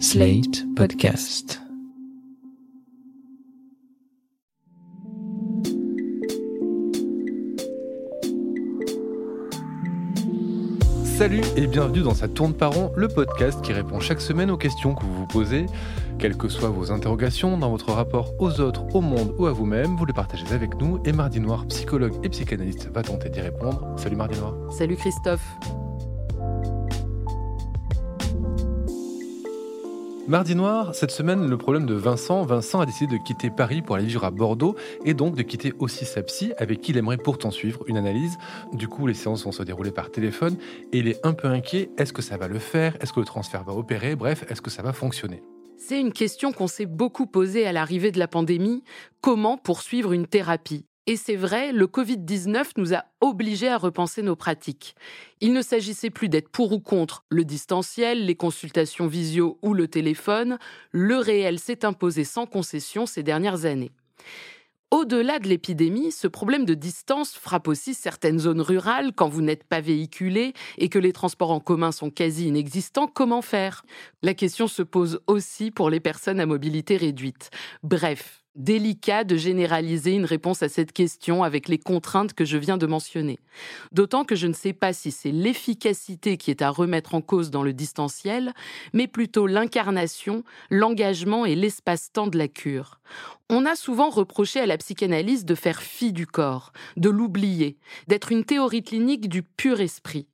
Slate Podcast. Salut et bienvenue dans sa tourne par rond, le podcast qui répond chaque semaine aux questions que vous vous posez. Quelles que soient vos interrogations dans votre rapport aux autres, au monde ou à vous-même, vous les partagez avec nous et Mardi Noir, psychologue et psychanalyste, va tenter d'y répondre. Salut Mardi Noir. Salut Christophe. Mardi Noir, cette semaine, le problème de Vincent. Vincent a décidé de quitter Paris pour aller vivre à Bordeaux et donc de quitter aussi sa psy avec qui il aimerait pourtant suivre une analyse. Du coup, les séances vont se dérouler par téléphone et il est un peu inquiet. Est-ce que ça va le faire? Est-ce que le transfert va opérer? Bref, est-ce que ça va fonctionner? C'est une question qu'on s'est beaucoup posée à l'arrivée de la pandémie. Comment poursuivre une thérapie? Et c'est vrai, le Covid-19 nous a obligés à repenser nos pratiques. Il ne s'agissait plus d'être pour ou contre le distanciel, les consultations visio ou le téléphone. Le réel s'est imposé sans concession ces dernières années. Au-delà de l'épidémie, ce problème de distance frappe aussi certaines zones rurales quand vous n'êtes pas véhiculé et que les transports en commun sont quasi inexistants. Comment faire? La question se pose aussi pour les personnes à mobilité réduite. Bref, délicat de généraliser une réponse à cette question avec les contraintes que je viens de mentionner. D'autant que je ne sais pas si c'est l'efficacité qui est à remettre en cause dans le distanciel, mais plutôt l'incarnation, l'engagement et l'espace-temps de la cure. On a souvent reproché à la psychanalyse de faire fi du corps, de l'oublier, d'être une théorie clinique du pur esprit.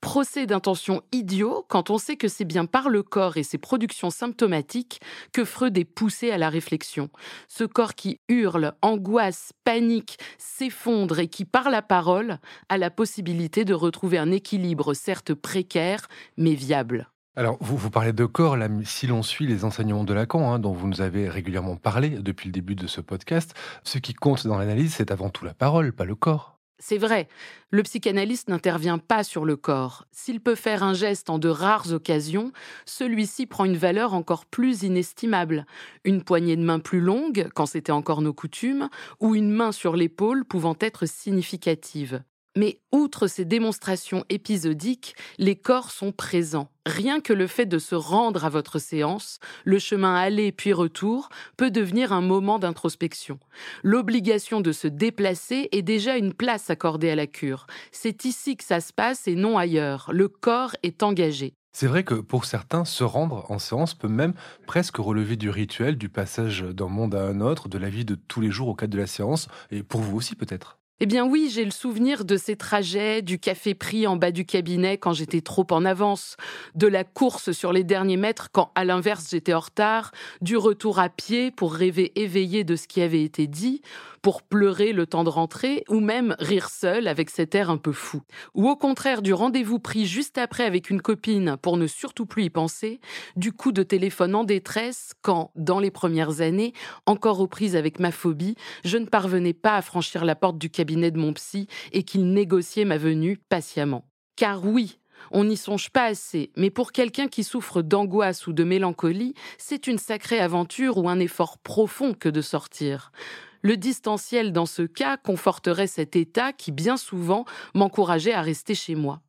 Procès d'intention idiot quand on sait que c'est bien par le corps et ses productions symptomatiques que Freud est poussé à la réflexion. Ce corps qui hurle, angoisse, panique, s'effondre et qui, par la parole, a la possibilité de retrouver un équilibre certes précaire, mais viable. Alors, vous, vous parlez de corps, si l'on suit les enseignements de Lacan, hein, dont vous nous avez régulièrement parlé depuis le début de ce podcast, ce qui compte dans l'analyse, c'est avant tout la parole, pas le corps. C'est vrai, le psychanalyste n'intervient pas sur le corps. S'il peut faire un geste en de rares occasions, celui-ci prend une valeur encore plus inestimable. Une poignée de main plus longue, quand c'était encore nos coutumes, ou une main sur l'épaule pouvant être significative. Mais outre ces démonstrations épisodiques, les corps sont présents. Rien que le fait de se rendre à votre séance, le chemin aller puis retour, peut devenir un moment d'introspection. L'obligation de se déplacer est déjà une place accordée à la cure. C'est ici que ça se passe et non ailleurs. Le corps est engagé. C'est vrai que pour certains, se rendre en séance peut même presque relever du rituel, du passage d'un monde à un autre, de la vie de tous les jours au cadre de la séance, et pour vous aussi peut-être. Eh bien oui, j'ai le souvenir de ces trajets, du café pris en bas du cabinet quand j'étais trop en avance, de la course sur les derniers mètres quand à l'inverse j'étais en retard, du retour à pied pour rêver éveillé de ce qui avait été dit, pour pleurer le temps de rentrer, ou même rire seul avec cet air un peu fou. Ou au contraire du rendez-vous pris juste après avec une copine pour ne surtout plus y penser, du coup de téléphone en détresse quand, dans les premières années, encore aux prises avec ma phobie, je ne parvenais pas à franchir la porte du cabinet de mon psy et qu'il négociait ma venue patiemment. Car oui, on n'y songe pas assez, mais pour quelqu'un qui souffre d'angoisse ou de mélancolie, c'est une sacrée aventure ou un effort profond que de sortir. Le distanciel, dans ce cas, conforterait cet état qui, bien souvent, m'encourageait à rester chez moi.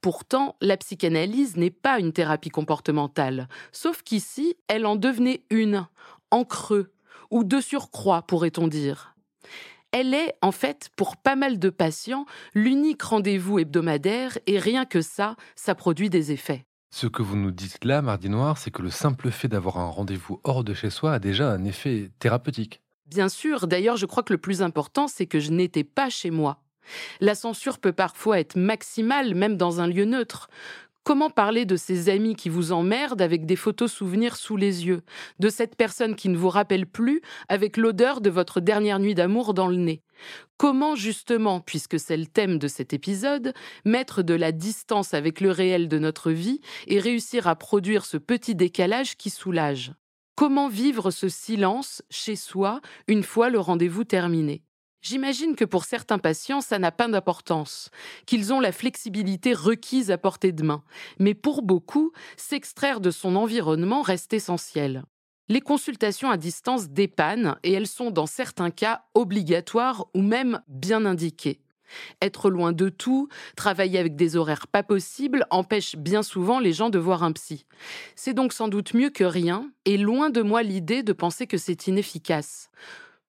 Pourtant, la psychanalyse n'est pas une thérapie comportementale, sauf qu'ici, elle en devenait une, en creux, ou de surcroît, pourrait-on dire. Elle est, en fait, pour pas mal de patients, l'unique rendez-vous hebdomadaire et rien que ça, ça produit des effets. Ce que vous nous dites là, Mardi Noir, c'est que le simple fait d'avoir un rendez-vous hors de chez soi a déjà un effet thérapeutique. Bien sûr, d'ailleurs, je crois que le plus important, c'est que je n'étais pas chez moi. La censure peut parfois être maximale, même dans un lieu neutre. Comment parler de ces amis qui vous emmerdent avec des photos souvenirs sous les yeux, de cette personne qui ne vous rappelle plus avec l'odeur de votre dernière nuit d'amour dans le nez? Comment justement, puisque c'est le thème de cet épisode, mettre de la distance avec le réel de notre vie et réussir à produire ce petit décalage qui soulage? Comment vivre ce silence chez soi une fois le rendez-vous terminé? J'imagine que pour certains patients, ça n'a pas d'importance, qu'ils ont la flexibilité requise à portée de main, mais pour beaucoup, s'extraire de son environnement reste essentiel. Les consultations à distance dépannent et elles sont dans certains cas obligatoires ou même bien indiquées. Être loin de tout, travailler avec des horaires pas possibles, empêche bien souvent les gens de voir un psy. C'est donc sans doute mieux que rien, et loin de moi l'idée de penser que c'est inefficace.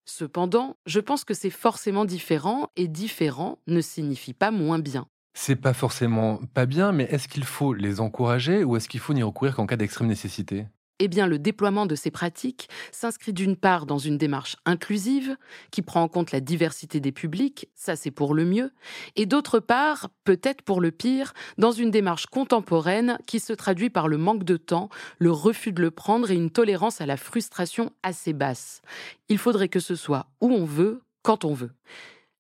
Cependant, je pense que c'est forcément différent, et différent ne signifie pas moins bien. C'est pas forcément pas bien, mais est-ce qu'il faut les encourager ou est-ce qu'il faut n'y recourir qu'en cas d'extrême nécessité? Eh bien, le déploiement de ces pratiques s'inscrit d'une part dans une démarche inclusive, qui prend en compte la diversité des publics, ça c'est pour le mieux, et d'autre part, peut-être pour le pire, dans une démarche contemporaine qui se traduit par le manque de temps, le refus de le prendre et une tolérance à la frustration assez basse. Il faudrait que ce soit où on veut, quand on veut.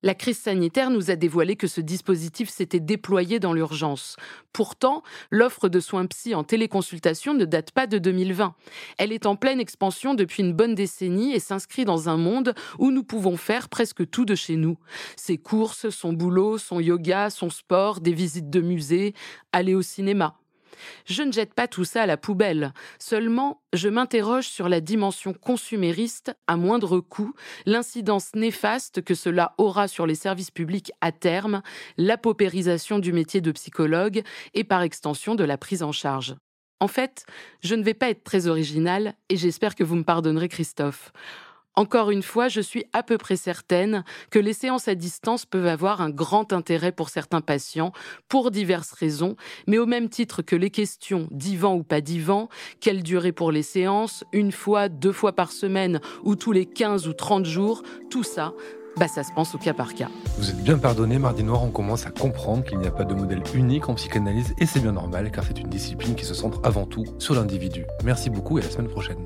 La crise sanitaire nous a dévoilé que ce dispositif s'était déployé dans l'urgence. Pourtant, l'offre de soins psy en téléconsultation ne date pas de 2020. Elle est en pleine expansion depuis une bonne décennie et s'inscrit dans un monde où nous pouvons faire presque tout de chez nous. Ses courses, son boulot, son yoga, son sport, des visites de musées, aller au cinéma. Je ne jette pas tout ça à la poubelle, seulement je m'interroge sur la dimension consumériste à moindre coût, l'incidence néfaste que cela aura sur les services publics à terme, la paupérisation du métier de psychologue et par extension de la prise en charge. En fait, je ne vais pas être très original et j'espère que vous me pardonnerez Christophe. Encore une fois, je suis à peu près certaine que les séances à distance peuvent avoir un grand intérêt pour certains patients, pour diverses raisons, mais au même titre que les questions divan ou pas divan, quelle durée pour les séances, une fois, deux fois par semaine ou tous les 15 ou 30 jours, tout ça, bah ça se pense au cas par cas. Vous êtes bien pardonné, Mardi Noir, on commence à comprendre qu'il n'y a pas de modèle unique en psychanalyse et c'est bien normal car c'est une discipline qui se centre avant tout sur l'individu. Merci beaucoup et à la semaine prochaine.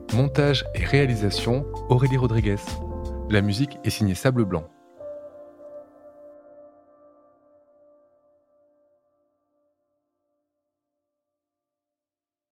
montage et réalisation Aurélie Rodriguez. La musique est signée Sable Blanc.